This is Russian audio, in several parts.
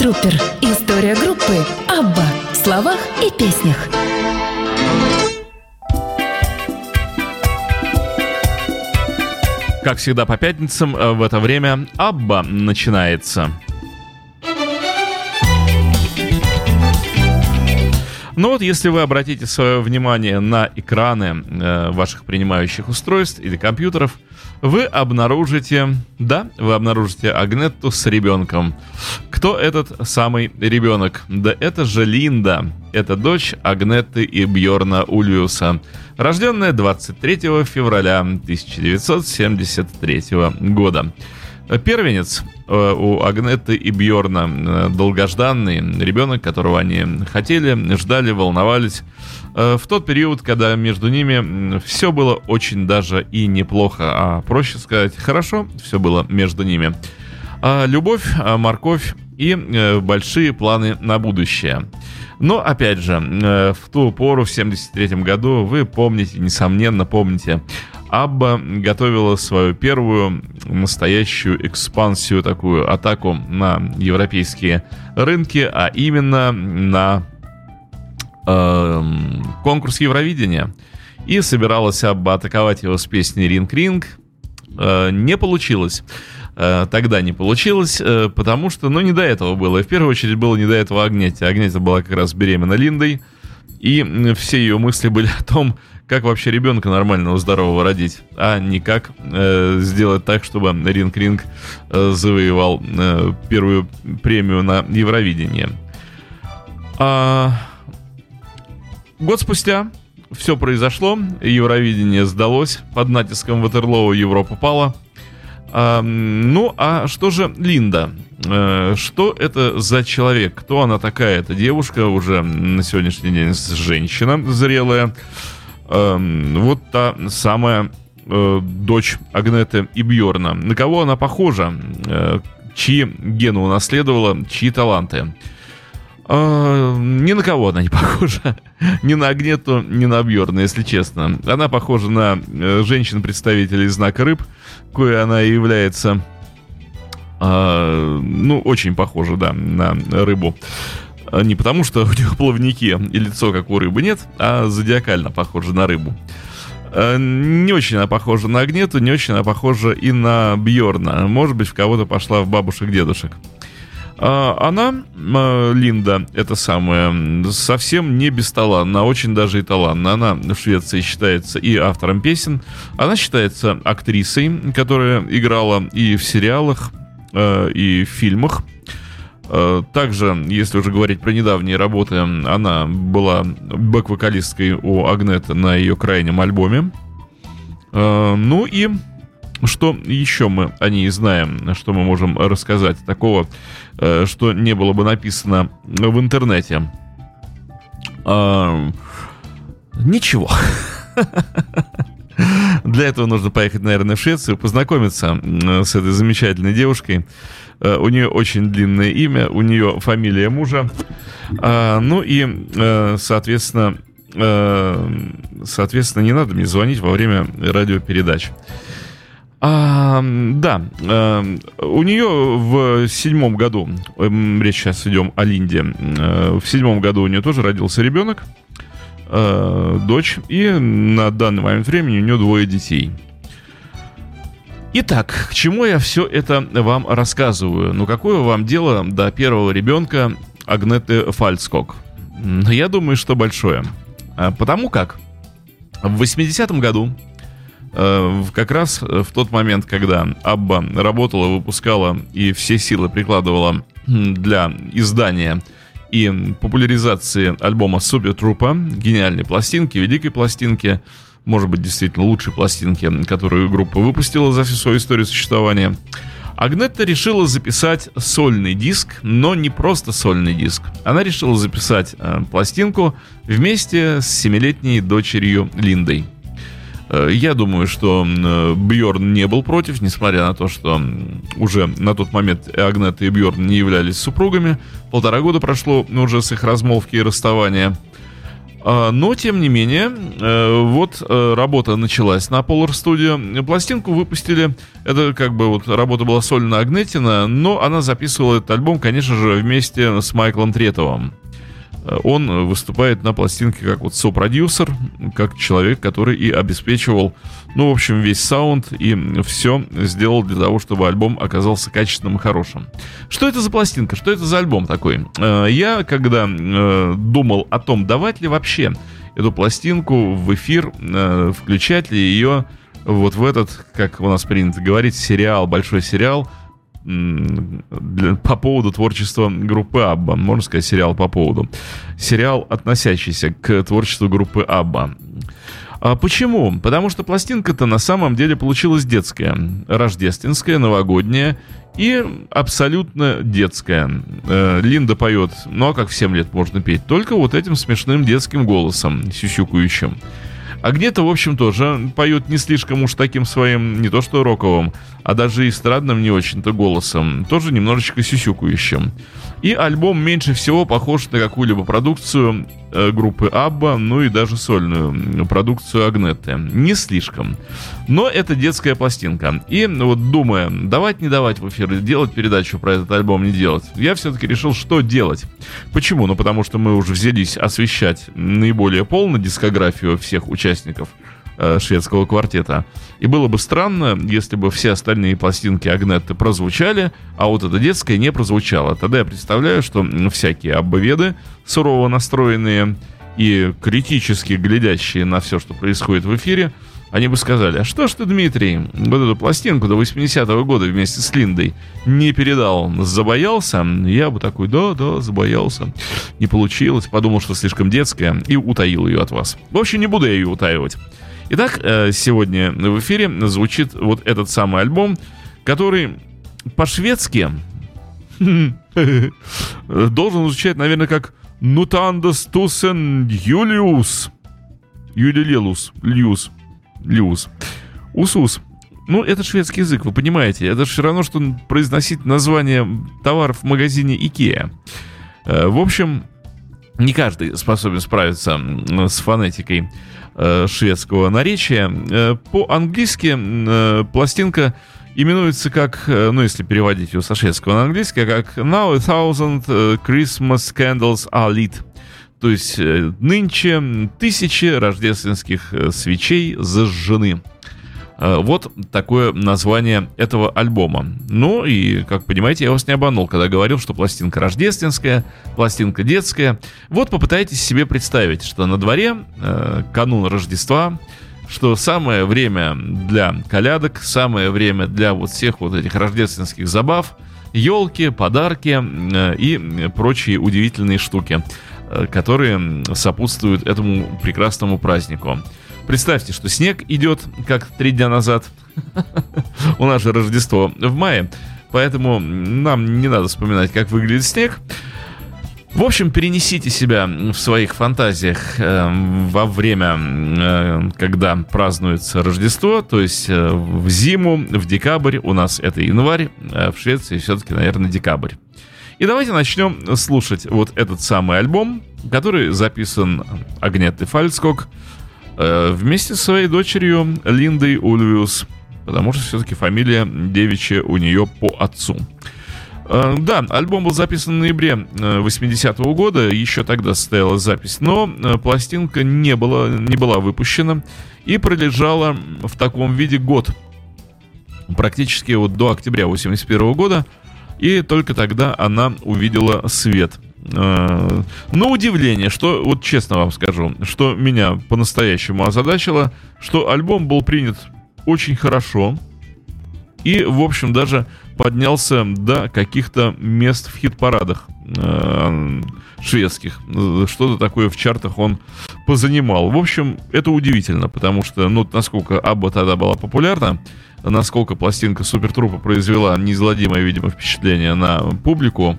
Трупер. История группы Абба в словах и песнях. Как всегда по пятницам э, в это время Абба начинается. Ну вот, если вы обратите свое внимание на экраны э, ваших принимающих устройств или компьютеров, вы обнаружите, да, вы обнаружите Агнетту с ребенком. Кто этот самый ребенок? Да это же Линда. Это дочь Агнетты и Бьорна Ульюса, рожденная 23 февраля 1973 года. Первенец э, у Агнеты и Бьорна э, долгожданный ребенок, которого они хотели, ждали, волновались. Э, в тот период, когда между ними все было очень даже и неплохо, а проще сказать, хорошо все было между ними. А любовь, а морковь и большие планы на будущее. Но, опять же, в ту пору, в 73 году, вы помните, несомненно помните, Абба готовила свою первую настоящую экспансию, такую атаку на европейские рынки, а именно на э, конкурс Евровидения. И собиралась Абба атаковать его с песней «Ринг-ринг». Э, не получилось э, тогда не получилось, э, потому что, ну, не до этого было. И в первую очередь было не до этого Агнете. Агнета была как раз беременна Линдой, и все ее мысли были о том, как вообще ребенка нормального, здорового родить, а не как э, сделать так, чтобы Ринг-Ринг э, завоевал э, первую премию на Евровидении. А, год спустя все произошло, Евровидение сдалось, под натиском Ватерлоу Европа пала. А, ну, а что же Линда? А, что это за человек? Кто она такая? Это девушка, уже на сегодняшний день женщина зрелая, вот та самая э, дочь Агнеты и Бьорна. На кого она похожа? Э, чьи гены унаследовала, чьи таланты? Э, ни на кого она не похожа. ни на Агнету, ни на Бьорна, если честно. Она похожа на э, женщин-представителей знака рыб, кое она и является. Э, ну, очень похожа, да, на рыбу. А не потому, что у нее плавники и лицо, как у рыбы, нет, а зодиакально похоже на рыбу. Не очень она похожа на Агнету, не очень она похожа и на Бьорна. Может быть, в кого-то пошла в бабушек-дедушек. А, она, Линда, это самое, совсем не бесталанна, очень даже и талантна. Она в Швеции считается и автором песен. Она считается актрисой, которая играла и в сериалах, и в фильмах. Э, также, если уже говорить про недавние работы, она была бэк-вокалисткой у Агнета на ее крайнем альбоме. Э, ну и что еще мы о ней знаем, что мы можем рассказать такого, э, что не было бы написано в интернете? Ничего. Для этого нужно поехать, наверное, в Швецию, познакомиться с этой замечательной девушкой. Э, у нее очень длинное имя, у нее фамилия мужа. А, ну и, э, соответственно, соответственно, не надо мне звонить во время радиопередач. А, да, а, у нее в седьмом году, речь сейчас идем о Линде, в седьмом году у нее тоже родился ребенок, дочь, и на данный момент времени у нее двое детей – Итак, к чему я все это вам рассказываю? Ну, какое вам дело до первого ребенка Агнеты Фальцкок? Я думаю, что большое. А, потому как в 80-м году, э, как раз в тот момент, когда Абба работала, выпускала и все силы прикладывала для издания и популяризации альбома Супер Трупа, гениальной пластинки, великой пластинки, может быть, действительно лучшей пластинки, которую группа выпустила за всю свою историю существования. Агнетта решила записать сольный диск, но не просто сольный диск. Она решила записать э, пластинку вместе с семилетней дочерью Линдой. Э, я думаю, что э, Бьорн не был против, несмотря на то, что уже на тот момент Агнетта и Бьорн не являлись супругами. Полтора года прошло уже с их размолвки и расставания. А, но, тем не менее, э, вот работа началась на Polar Studio. Пластинку выпустили. Это как бы вот работа была сольно Агнетина, но она записывала этот альбом, конечно же, вместе с Майклом Третовым. Э, он выступает на пластинке как вот сопродюсер, как человек, который и обеспечивал, ну, в общем, весь саунд и все сделал для того, чтобы альбом оказался качественным и хорошим. Что это за пластинка? Что это за альбом такой? Э, я, когда э, думал о том, давать ли вообще эту пластинку в эфир, включать ли ее вот в этот, как у нас принято говорить, сериал, большой сериал – для, по поводу творчества группы Абба. Можно сказать, сериал по поводу. Сериал, относящийся к творчеству группы Абба. А почему? Потому что пластинка-то на самом деле получилась детская, рождественская, новогодняя и абсолютно детская. Э, Линда поет, ну а как в 7 лет можно петь? Только вот этим смешным детским голосом, сюсюкающим. А где-то, в общем, тоже поют не слишком уж таким своим, не то что роковым, а даже эстрадным не очень-то голосом, тоже немножечко сюсюкающим. И альбом меньше всего похож на какую-либо продукцию э, группы Абба, ну и даже сольную продукцию Агнетты. Не слишком. Но это детская пластинка. И вот думая, давать, не давать в эфир, делать передачу про этот альбом, не делать, я все-таки решил, что делать. Почему? Ну потому что мы уже взялись освещать наиболее полно дискографию всех участников шведского квартета. И было бы странно, если бы все остальные пластинки Агнетты прозвучали, а вот эта детская не прозвучала. Тогда я представляю, что всякие аббоведы, сурово настроенные и критически глядящие на все, что происходит в эфире, они бы сказали, а что ж ты, Дмитрий, вот эту пластинку до 80-го года вместе с Линдой не передал, забоялся? Я бы такой, да, да, забоялся. Не получилось, подумал, что слишком детская, и утаил ее от вас. В общем, не буду я ее утаивать. Итак, э, сегодня в эфире звучит вот этот самый альбом, который по-шведски должен звучать, наверное, как Нутандас Тусен Юлиус. Юлилелус. Льюс. Льюс. Усус. Ну, это шведский язык, вы понимаете. Это все равно, что произносить название товаров в магазине Икеа. Э, в общем, не каждый способен справиться с фонетикой Э, шведского наречия. Э, по-английски э, пластинка именуется как, ну если переводить ее со шведского на английский, как Now a thousand Christmas candles are lit. То есть нынче тысячи рождественских свечей зажжены. Э, вот такое название этого альбома. Ну и, как понимаете, я вас не обманул, когда говорил, что пластинка рождественская, пластинка детская. Вот попытайтесь себе представить, что на дворе э, канун Рождества, что самое время для колядок, самое время для вот всех вот этих рождественских забав, елки, подарки э, и прочие удивительные штуки, э, которые сопутствуют этому прекрасному празднику. Представьте, что снег идет, как три дня назад. У нас же Рождество в мае. Поэтому нам не надо вспоминать, как выглядит снег. В общем, перенесите себя в своих фантазиях э, во время, э, когда празднуется Рождество, то есть э, в зиму, в декабрь, у нас это январь, а в Швеции все-таки, наверное, декабрь. И давайте начнем слушать вот этот самый альбом, который записан Агнетой Фальцкок вместе с своей дочерью Линдой Ульвиус, потому что все-таки фамилия девичья у нее по отцу. Э, да, альбом был записан в ноябре 80-го э, года, еще тогда состоялась запись, но пластинка не была, не была выпущена и пролежала в таком виде год, практически вот до октября 81 -го года, и только тогда она увидела свет – Э, но удивление, что, вот честно вам скажу, что меня по-настоящему озадачило, что альбом был принят очень хорошо и, в общем, даже поднялся до каких-то мест в хит-парадах э, шведских. Что-то такое в чартах он позанимал. В общем, это удивительно, потому что, ну, насколько Абба тогда была популярна, насколько пластинка Супертрупа произвела неизгладимое, видимо, впечатление на публику,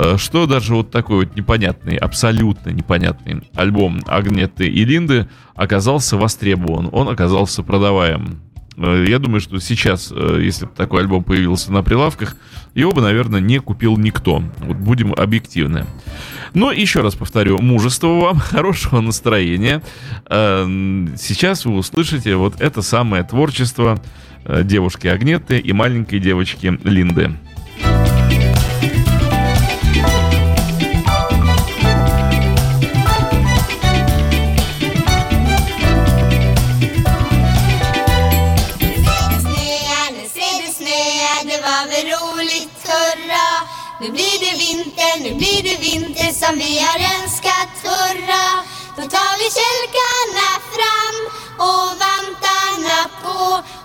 Э, что даже вот такой вот непонятный, абсолютно непонятный альбом Агнеты и Линды оказался востребован, он оказался продаваем. Э, я думаю, что сейчас, э, если бы такой альбом появился на прилавках, его бы, наверное, не купил никто. Вот будем объективны. Но еще раз повторю, мужества вам, хорошего настроения. Э, сейчас вы услышите вот это самое творчество девушки Агнеты и маленькой девочки Линды.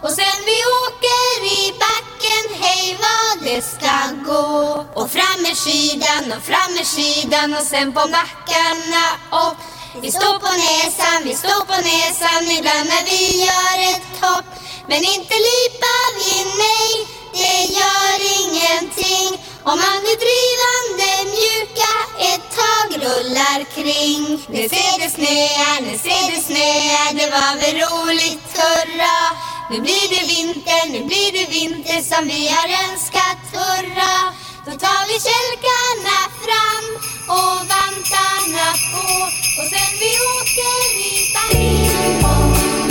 Och sen vi åker i backen, hej vad det ska gå. Och fram med skidan och fram med skidan och sen på backarna upp. Vi står på näsan, vi står på näsan ibland när vi gör ett hopp. Men inte lipar vi, nej, det gör ingenting. Om man blir drivande mjuka ett tag rullar kring. Ni ser det snöar, ni ser det snöar, det var väl roligt, hurra. Nu blir det vinter, nu blir det vinter som vi har önskat, hurra. Då tar vi kälkarna fram och vantarna på och sen vi åker i familj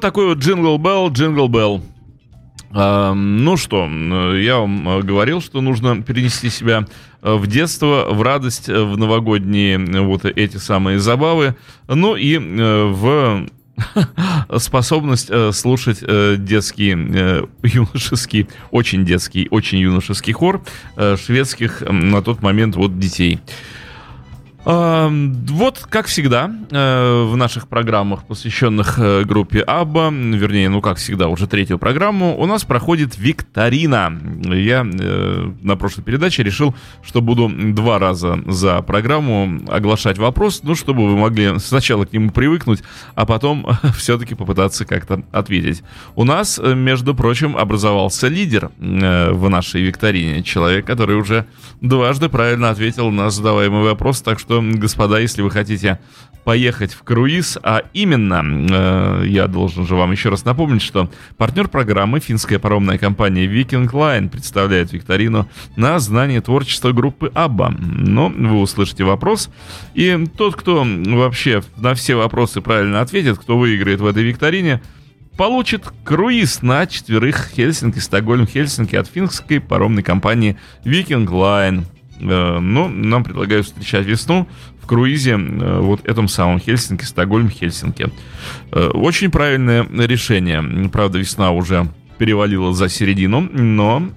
Вот такой вот джингл белл, джингл белл. Ну что, я вам э, говорил, что нужно перенести себя э, в детство, в радость, э, в новогодние вот эти самые забавы, ну и в способность слушать детский, юношеский, очень детский, очень юношеский хор шведских на тот момент вот детей. Вот, как всегда, э, в наших программах, посвященных э, группе Абба, вернее, ну, как всегда, уже третью программу, у нас проходит викторина. Я э, на прошлой передаче решил, что буду два раза за программу оглашать вопрос, ну, чтобы вы могли сначала к нему привыкнуть, а потом все-таки попытаться как-то ответить. У нас, между прочим, образовался лидер в нашей викторине, человек, который уже дважды правильно ответил на задаваемый вопрос, так что господа, если вы хотите поехать в круиз, а именно, э, я должен же вам еще раз напомнить, что партнер программы финская паромная компания Viking Line представляет викторину на знание творчества группы ABBA. Но вы услышите вопрос, и тот, кто вообще на все вопросы правильно ответит, кто выиграет в этой викторине, получит круиз на четверых Хельсинки, Стокгольм, Хельсинки от финской паромной компании Viking Line. Э, но нам предлагают встречать весну в круизе э, вот этом самом Хельсинки, Стокгольм, Хельсинки. Э, очень правильное решение. Правда, весна уже перевалила за середину, но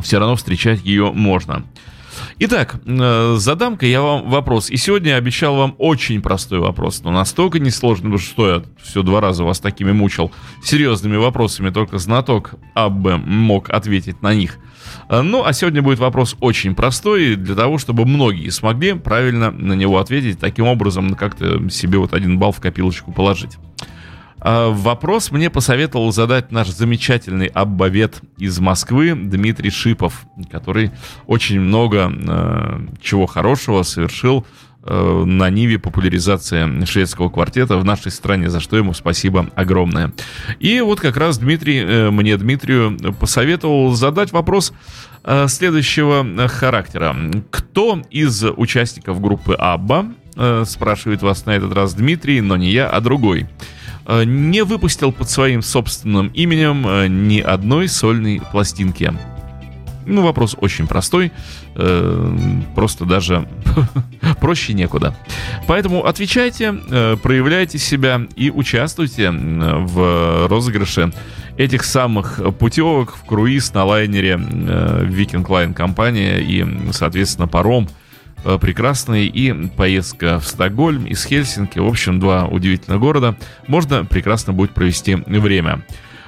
все равно встречать ее можно. Итак, задам-ка я вам вопрос. И сегодня я обещал вам очень простой вопрос, но настолько несложный, что я все два раза вас такими мучил серьезными вопросами, только знаток АБ мог ответить на них – ну, а сегодня будет вопрос очень простой, для того, чтобы многие смогли правильно на него ответить, таким образом как-то себе вот один балл в копилочку положить. Э, вопрос мне посоветовал задать наш замечательный аббавет из Москвы Дмитрий Шипов, который очень много э, чего хорошего совершил Э, на ниве популяризации шведского квартета в нашей стране, за что ему спасибо огромное. И вот как раз Дмитрий, э, мне Дмитрию посоветовал задать вопрос э, следующего характера. Кто из участников группы Абба, спрашивает вас на этот раз Дмитрий, но не я, а другой, не выпустил под своим собственным именем ни одной сольной пластинки? Ну, вопрос очень простой, э, просто даже проще некуда. Поэтому отвечайте, э, проявляйте себя и участвуйте в розыгрыше этих самых путевок в круиз на лайнере э, Viking Line компания и, соответственно, паром э, прекрасный и поездка в Стокгольм из Хельсинки. В общем, два удивительных города. Можно прекрасно будет провести время.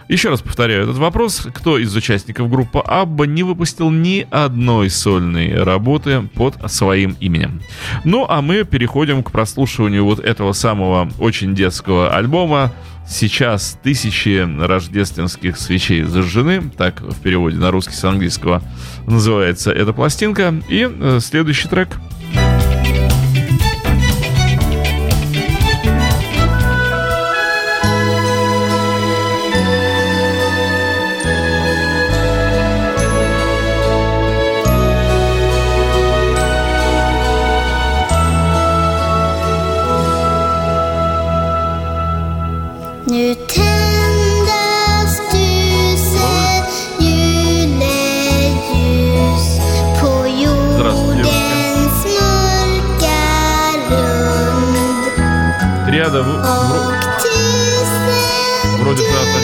Еще раз повторяю этот вопрос. Кто из участников группы Абба не выпустил ни одной сольной работы под своим именем? Ну, а мы переходим к прослушиванию вот этого самого очень детского альбома. Сейчас тысячи рождественских свечей зажжены, так в переводе на русский с английского называется эта пластинка. И э, следующий трек – ряда вроде ты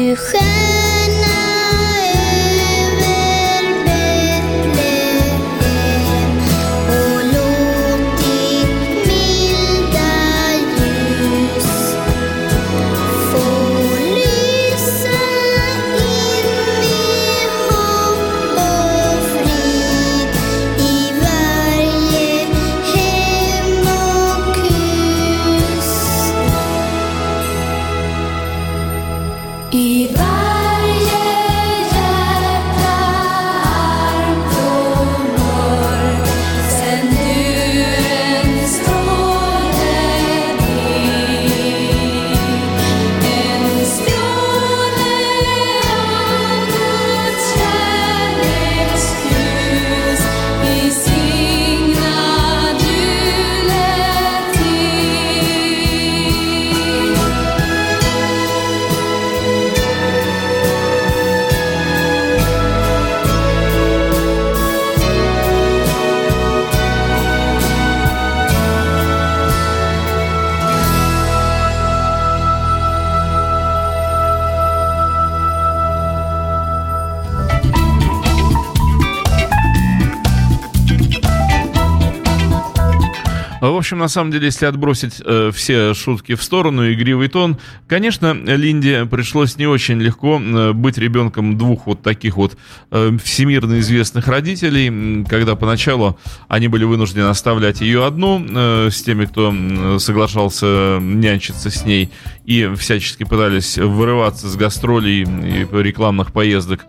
Du общем, на самом деле, если отбросить э, все шутки в сторону, игривый тон, конечно, Линде пришлось не очень легко э, быть ребенком двух вот таких вот э, всемирно известных родителей, когда поначалу они были вынуждены оставлять ее одну э, с теми, кто соглашался нянчиться с ней, и всячески пытались вырываться с гастролей и рекламных поездок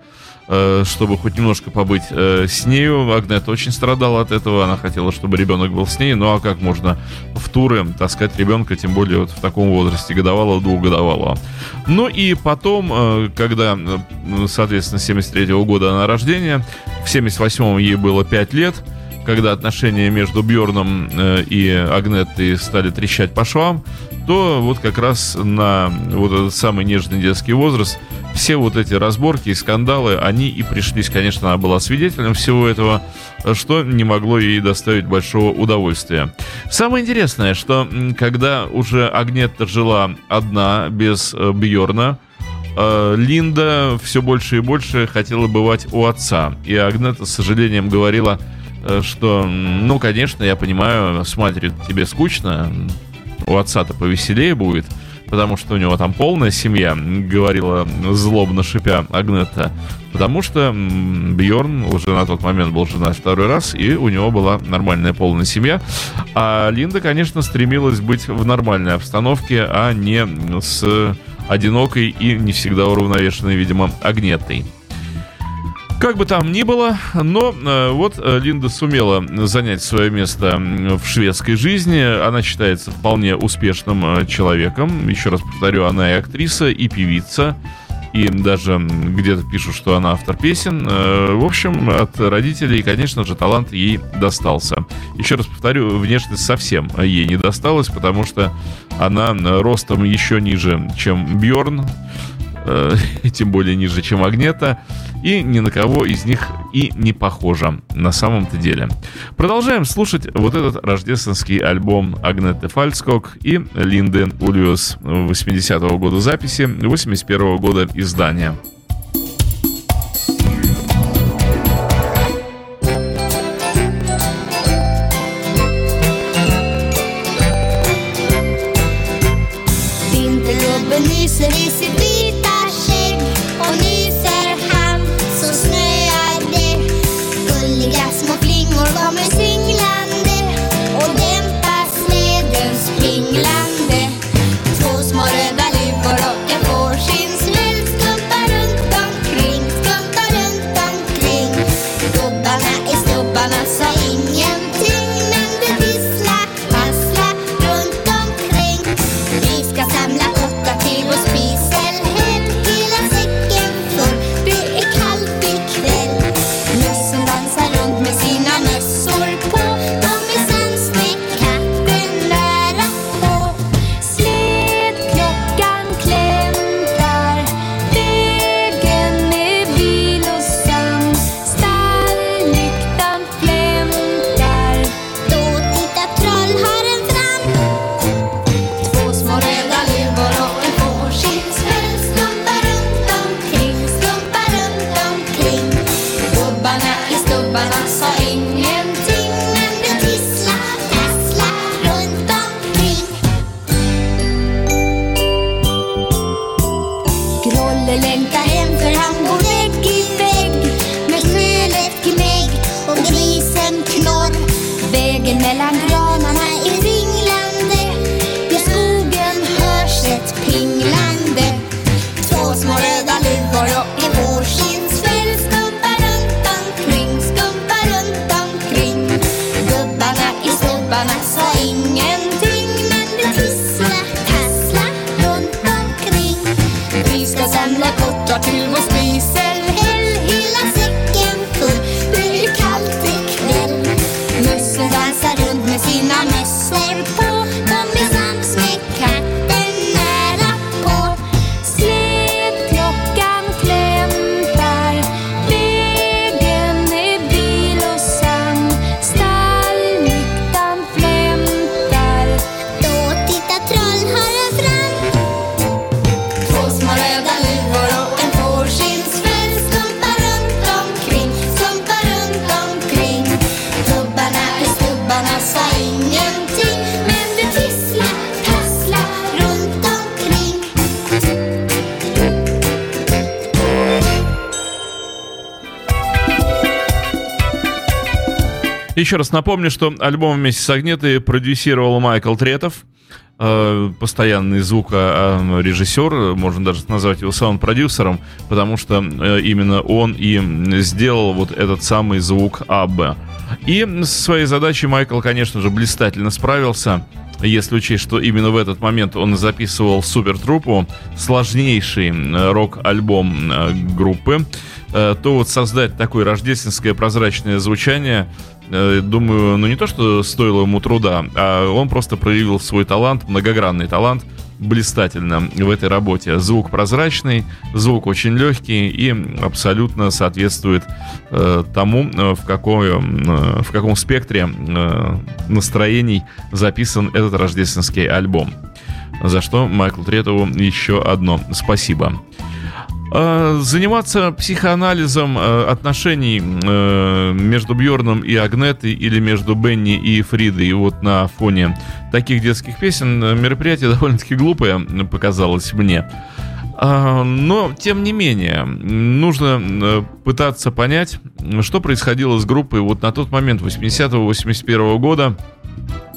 чтобы хоть немножко побыть э, с нею. Агнет очень страдала от этого, она хотела, чтобы ребенок был с ней. Ну а как можно в туры таскать ребенка, тем более вот в таком возрасте, годовалого, двухгодовалого. Ну и потом, э, когда, соответственно, 73 -го года на рождения, в 78-м ей было 5 лет, когда отношения между Бьорном и Агнеттой стали трещать по швам, то вот как раз на вот этот самый нежный детский возраст все вот эти разборки и скандалы, они и пришлись, конечно, она была свидетелем всего этого, что не могло ей доставить большого удовольствия. Самое интересное, что когда уже Агнетта жила одна, без э, Бьорна, э, Линда все больше и больше хотела бывать у отца. И Агнета с сожалением говорила, э, что, ну, конечно, я понимаю, с матерью тебе скучно, у отца-то повеселее будет – потому что у него там полная семья, говорила злобно шипя Агнета, потому что Бьорн уже на тот момент был женат второй раз, и у него была нормальная полная семья. А Линда, конечно, стремилась быть в нормальной обстановке, а не с одинокой и не всегда уравновешенной, видимо, Агнетой. Как бы там ни было, но э, вот э, Линда сумела занять свое место в шведской жизни. Она считается вполне успешным э, человеком. Еще раз повторю, она и актриса, и певица. И даже где-то пишут, что она автор песен. В общем, от родителей, конечно же, талант ей достался. Еще раз повторю, внешность совсем ей не досталась, потому что она ростом еще ниже, чем Бьорн. Э, тем более ниже, чем Агнета, и ни на кого из них и не похожа на самом-то деле. Продолжаем слушать вот этот рождественский альбом Агнеты Фальскок и Линды Ульюс 80-го года записи, 81-го года издания. Еще раз напомню, что альбом вместе с Агнетой продюсировал Майкл Третов, э, постоянный звукорежиссер, можно даже назвать его саунд-продюсером, потому что э, именно он и сделал вот этот самый звук АБ. И со своей задачей Майкл, конечно же, блистательно справился если учесть, что именно в этот момент он записывал Супер Трупу, сложнейший э, рок-альбом группы, то вот создать такое рождественское прозрачное звучание думаю, ну не то, что стоило ему труда, а он просто проявил свой талант, многогранный талант, блистательно в этой работе. Звук прозрачный, звук очень легкий и абсолютно соответствует э, тому, э, в, какой, э, в каком спектре э, настроений записан этот рождественский альбом. За что Майклу Третову еще одно спасибо. Э, заниматься психоанализом э, отношений э, между Бьорном и Агнетой или между Бенни и Фридой вот на фоне таких детских песен мероприятие довольно-таки глупое показалось мне. А, но, тем не менее, нужно пытаться понять, что происходило с группой вот на тот момент, 80-81 года.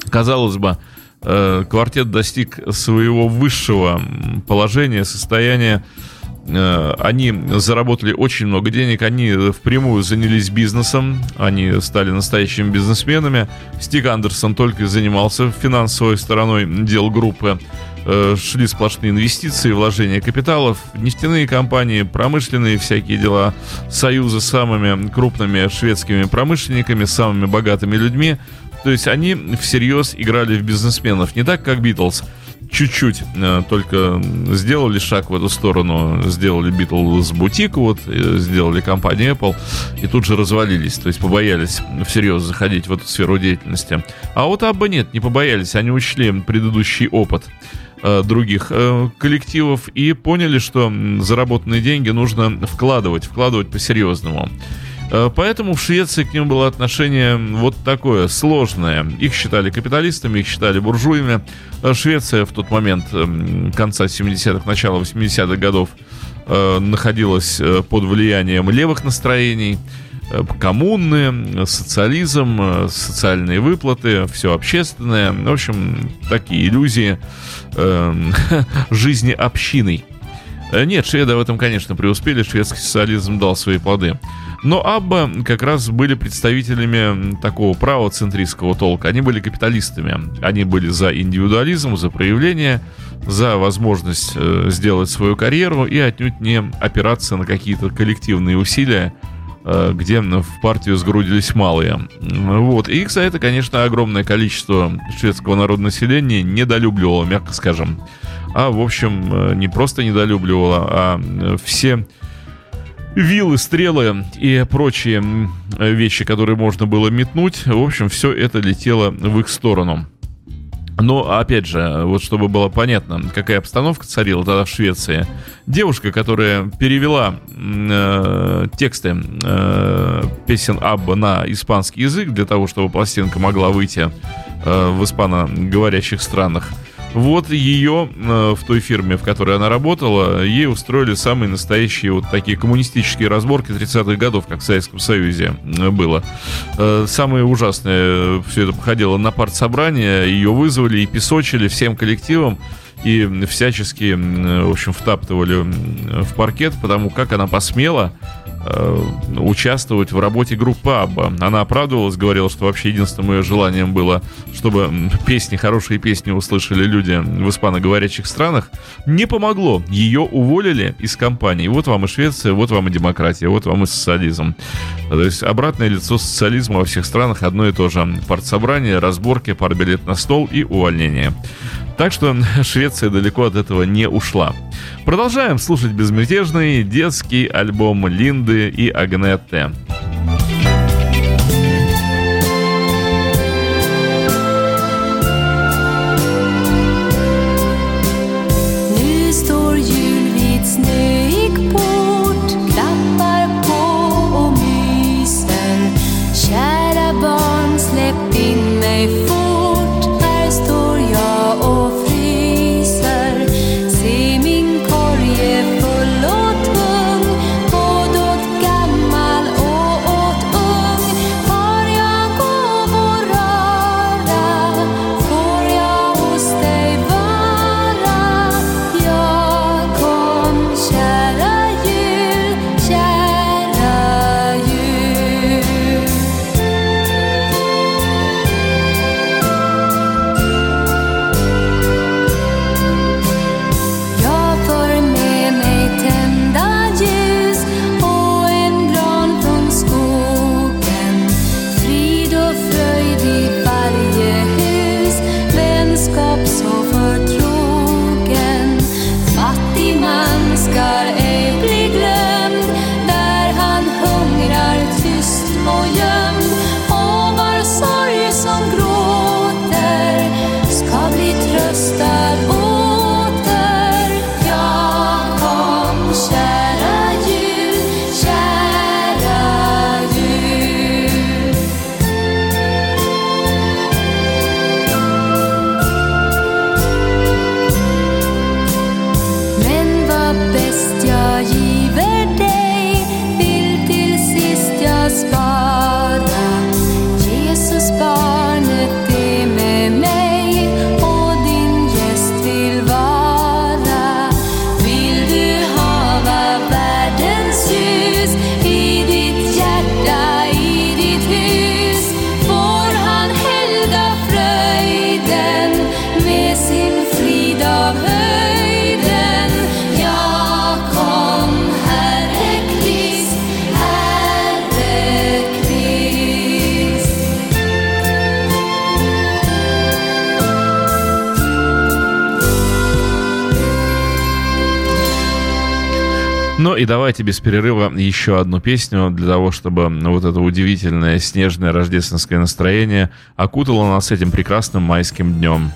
Казалось бы, квартет достиг своего высшего положения, состояния Э, они заработали очень много денег, они впрямую занялись бизнесом, они стали настоящими бизнесменами. Стик Андерсон только занимался финансовой стороной дел группы. Э, шли сплошные инвестиции, вложения капиталов, нефтяные компании, промышленные всякие дела, союзы с самыми крупными шведскими промышленниками, самыми богатыми людьми. То есть они всерьез играли в бизнесменов, не так как Битлз – чуть-чуть э, только сделали шаг в эту сторону, сделали Beatles бутик, вот, сделали компанию Apple, и тут же развалились, то есть побоялись всерьез заходить в эту сферу деятельности. А вот Абба нет, не побоялись, они учли предыдущий опыт э, других э, коллективов и поняли, что заработанные деньги нужно вкладывать, вкладывать по-серьезному. Э, поэтому в Швеции к ним было отношение вот такое, сложное. Их считали капиталистами, их считали буржуями. Э, Швеция в тот момент, конца 70-х, начала 80-х годов, э, находилась под влиянием левых настроений. Коммуны, социализм, социальные выплаты, все общественное. В общем, такие иллюзии эм, жизни общиной. Нет, шведы в этом, конечно, преуспели. Шведский социализм дал свои плоды. Но Абба как раз были представителями такого правоцентристского толка. Они были капиталистами. Они были за индивидуализм, за проявление, за возможность э, сделать свою карьеру и отнюдь не опираться на какие-то коллективные усилия, э, где в партию сгрудились малые. Вот. И их за это, конечно, огромное количество шведского народного населения недолюбливало, мягко скажем. А, в общем, э, не просто недолюбливало, а все вилы, стрелы и прочие вещи, которые можно было метнуть. В общем, все это летело в их сторону. Но, опять же, вот чтобы было понятно, какая обстановка царила тогда в Швеции. Девушка, которая перевела э, тексты э, песен Абба на испанский язык для того, чтобы пластинка могла выйти э, в испаноговорящих странах, вот ее э, в той фирме, в которой она работала, ей устроили самые настоящие вот такие коммунистические разборки 30-х годов, как в Советском Союзе э, было. Э, самое ужасное, все это походило на партсобрание, ее вызвали и песочили всем коллективом и всячески, в общем, втаптывали в паркет, потому как она посмела Э, участвовать в работе группы Абба. Она оправдывалась, говорила, что вообще единственным ее желанием было, чтобы песни, хорошие песни услышали люди в испаноговорящих странах. Не помогло. Ее уволили из компании. Вот вам и Швеция, вот вам и демократия, вот вам и социализм. То есть обратное лицо социализма во всех странах одно и то же. Партсобрание, разборки, партбилет на стол и увольнение. Так что Швеция далеко от этого не ушла. Продолжаем слушать безмятежный детский альбом Линды и Агнетте. Давайте без перерыва еще одну песню для того, чтобы вот это удивительное снежное рождественское настроение окутало нас этим прекрасным майским днем.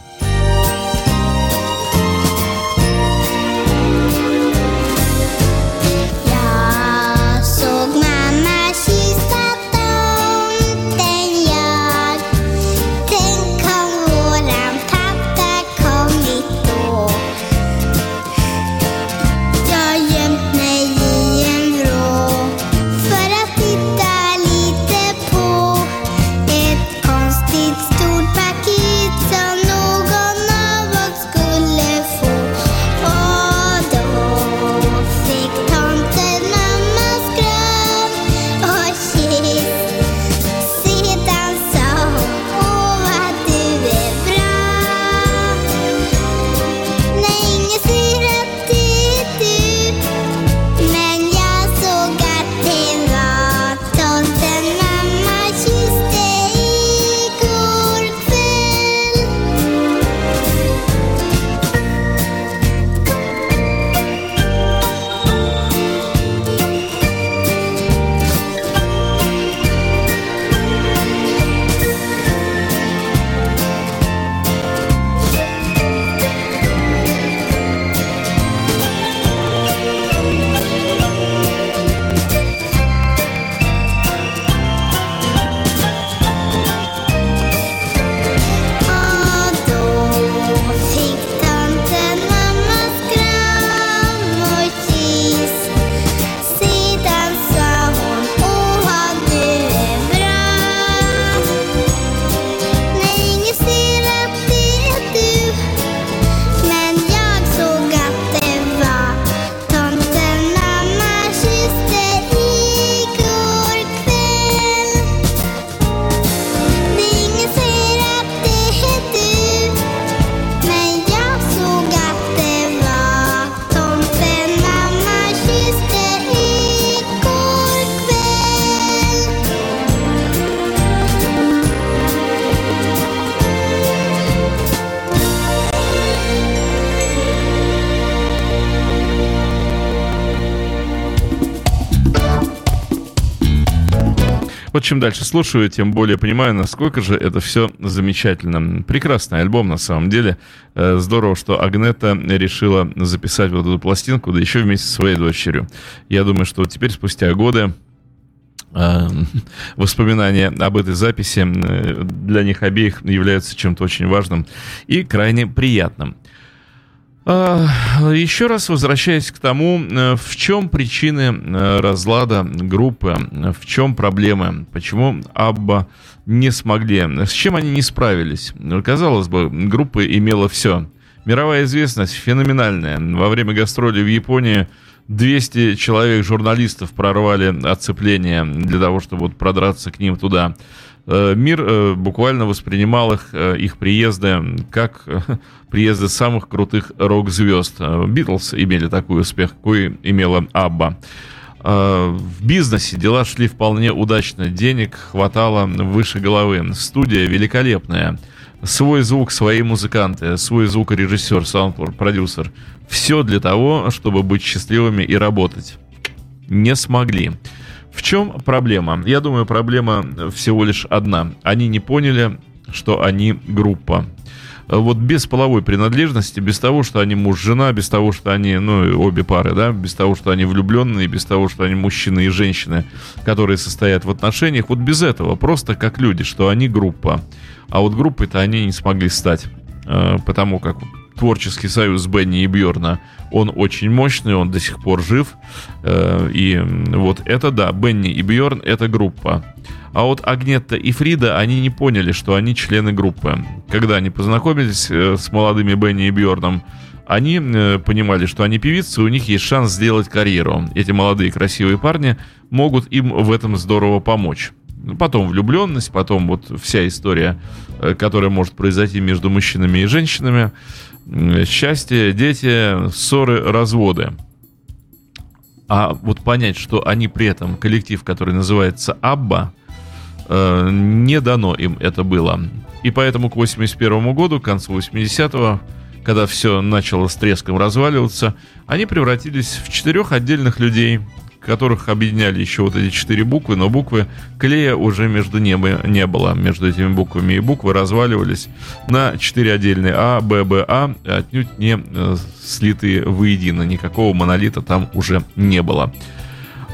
Чем дальше слушаю, тем более понимаю, насколько же это все замечательно. Прекрасный альбом на самом деле. Э, здорово, что Агнета решила записать вот эту пластинку, да еще вместе со своей дочерью. Я думаю, что теперь, спустя годы, э, воспоминания об этой записи э, для них обеих являются чем-то очень важным и крайне приятным. А, еще раз возвращаясь к тому, э, в чем причины э, разлада группы, в чем проблемы, почему Абба не смогли, с чем они не справились. Казалось бы, группа имела все. Мировая известность феноменальная. Во время гастроли в Японии 200 человек журналистов прорвали оцепление для того, чтобы продраться к ним туда. Э, мир э, буквально воспринимал их, э, их приезды как приезды самых крутых рок-звезд. Битлз имели такой успех, какой имела Абба. В бизнесе дела шли вполне удачно, денег хватало выше головы, студия великолепная, свой звук, свои музыканты, свой звукорежиссер, саунд-продюсер. Все для того, чтобы быть счастливыми и работать. Не смогли. В чем проблема? Я думаю, проблема всего лишь одна. Они не поняли, что они группа. Вот без половой принадлежности, без того, что они муж-жена, без того, что они, ну, обе пары, да, без того, что они влюбленные, без того, что они мужчины и женщины, которые состоят в отношениях, вот без этого, просто как люди, что они группа. А вот группой-то они не смогли стать, э, потому как творческий союз Бенни и Бьорна, он очень мощный, он до сих пор жив. Э, и вот это, да, Бенни и Бьорн — это группа. А вот Агнетта и Фрида, они не поняли, что они члены группы. Когда они познакомились э, с молодыми Бенни и Бьорном, они э, понимали, что они певицы, у них есть шанс сделать карьеру. Эти молодые красивые парни могут им в этом здорово помочь. Потом влюбленность, потом вот вся история, которая может произойти между мужчинами и женщинами счастье, дети, ссоры, разводы. А вот понять, что они при этом коллектив, который называется Абба, э, не дано им это было. И поэтому к 81 году, к концу 80-го, когда все начало с треском разваливаться, они превратились в четырех отдельных людей, которых объединяли еще вот эти четыре буквы, но буквы клея уже между небо не было. Между этими буквами и буквы разваливались на четыре отдельные А, Б, Б, А, отнюдь не э, слитые воедино. Никакого монолита там уже не было.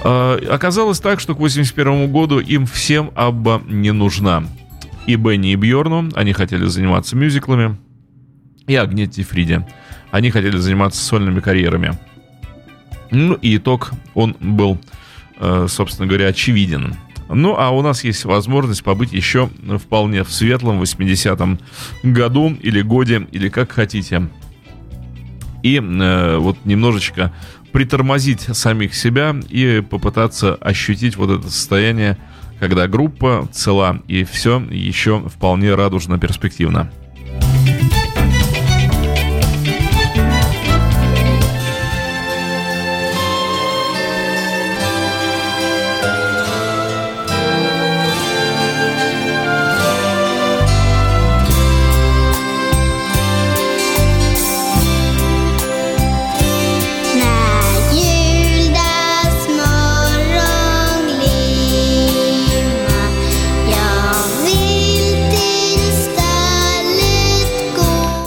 Э, оказалось так, что к 81 году им всем Абба не нужна. И Бенни, и Бьорну, они хотели заниматься мюзиклами, и Агнетти Фриде. Они хотели заниматься сольными карьерами. Ну и итог, он был, э, собственно говоря, очевиден. Ну, а у нас есть возможность побыть еще вполне в светлом 80-м году или годе, или как хотите. И э, вот немножечко притормозить самих себя и попытаться ощутить вот это состояние, когда группа цела и все еще вполне радужно перспективно.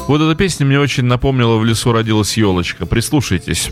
Вот эта песня мне очень напомнила «В лесу родилась елочка». Прислушайтесь.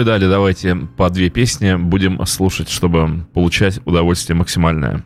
И далее давайте по две песни будем слушать, чтобы получать удовольствие максимальное.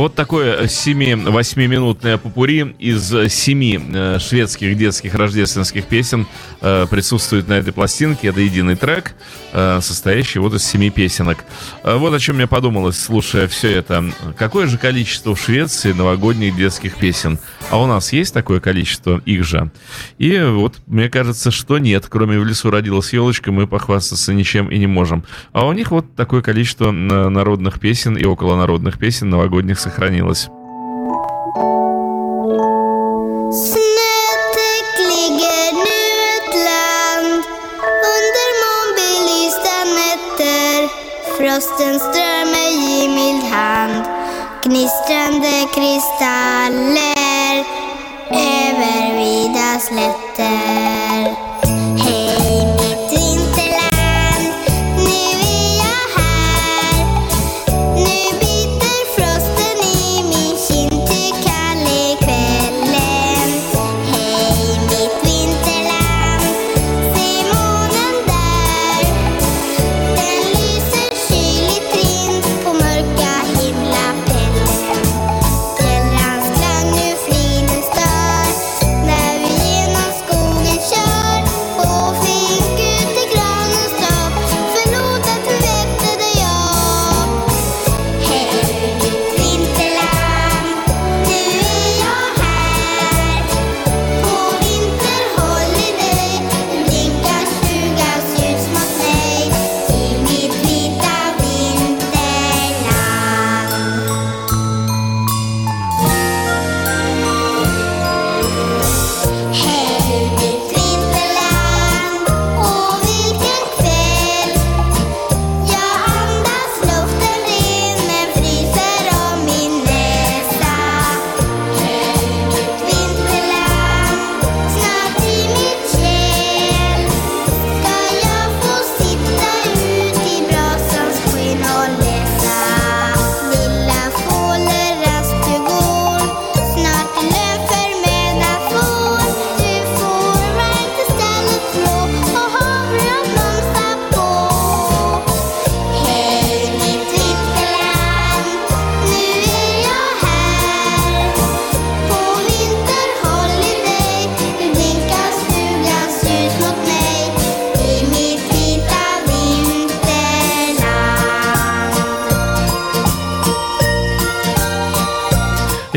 Вот такое 7-8-минутное попури из 7 э, шведских детских рождественских песен э, присутствует на этой пластинке. Это единый трек, э, состоящий вот из 7 песенок. Вот о чем я подумалось, слушая все это. Какое же количество в Швеции новогодних детских песен? А у нас есть такое количество их же? И вот мне кажется, что нет. Кроме «В лесу родилась елочка» мы похвастаться ничем и не можем. А у них вот такое количество народных песен и околонародных песен новогодних сохранилось сохранилось. Frosten strömmar i mild hand Gnistrande kristaller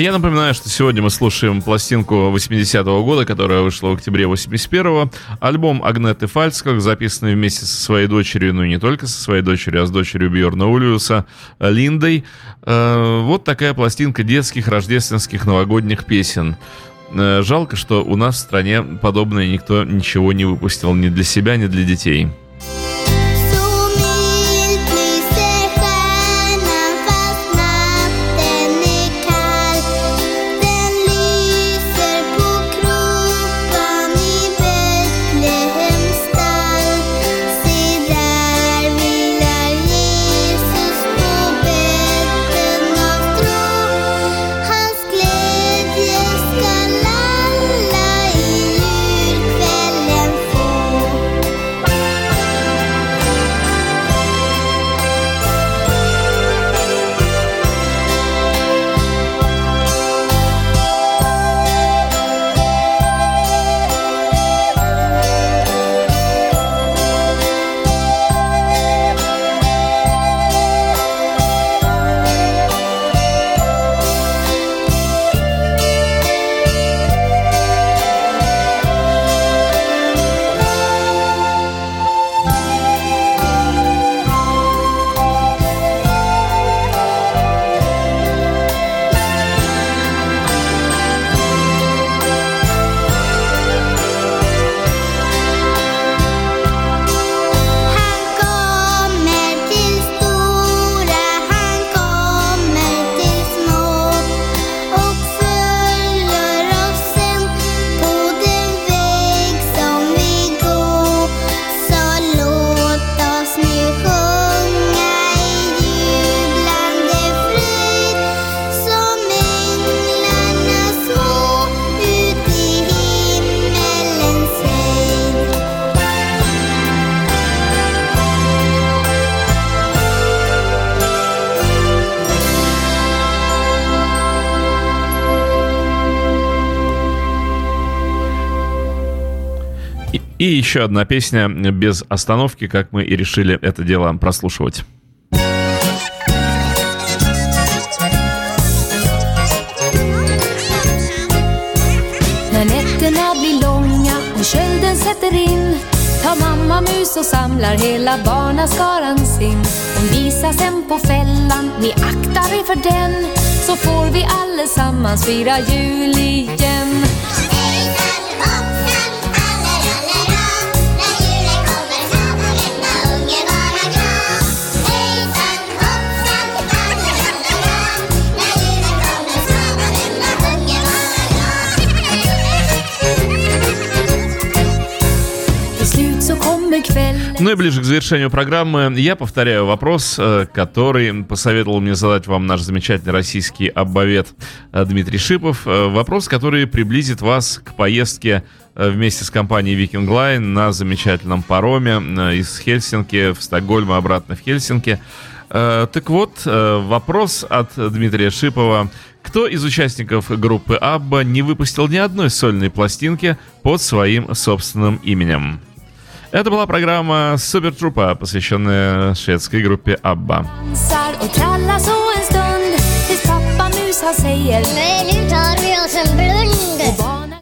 Я напоминаю, что сегодня мы слушаем пластинку 80-го года, которая вышла в октябре 81-го. Альбом Агнеты Фальцкак, записанный вместе со своей дочерью, ну и не только со своей дочерью, а с дочерью Бьорна Улиуса, Линдой. Э, вот такая пластинка детских, рождественских, новогодних песен. Э, жалко, что у нас в стране подобное никто ничего не выпустил ни для себя, ни для детей. И еще одна песня без остановки, как мы и решили это дело прослушивать. Nätterna blir långa och kölden sätter in tar mamma mus och samlar hela barnaskaran sin. Hon visar sen på fällan, ni aktar er för den så får vi allesammans fira jul igen. Ну и ближе к завершению программы я повторяю вопрос, э, который посоветовал мне задать вам наш замечательный российский аббавет э, Дмитрий Шипов. Э, вопрос, который приблизит вас к поездке вместе с компанией Viking Line на замечательном пароме из Хельсинки в Стокгольм и обратно в Хельсинки. Так вот, вопрос от Дмитрия Шипова. Кто из участников группы Абба не выпустил ни одной сольной пластинки под своим собственным именем? Это была программа Супер Трупа, посвященная шведской группе Абба. säger Nej, nu tar vi oss en brunn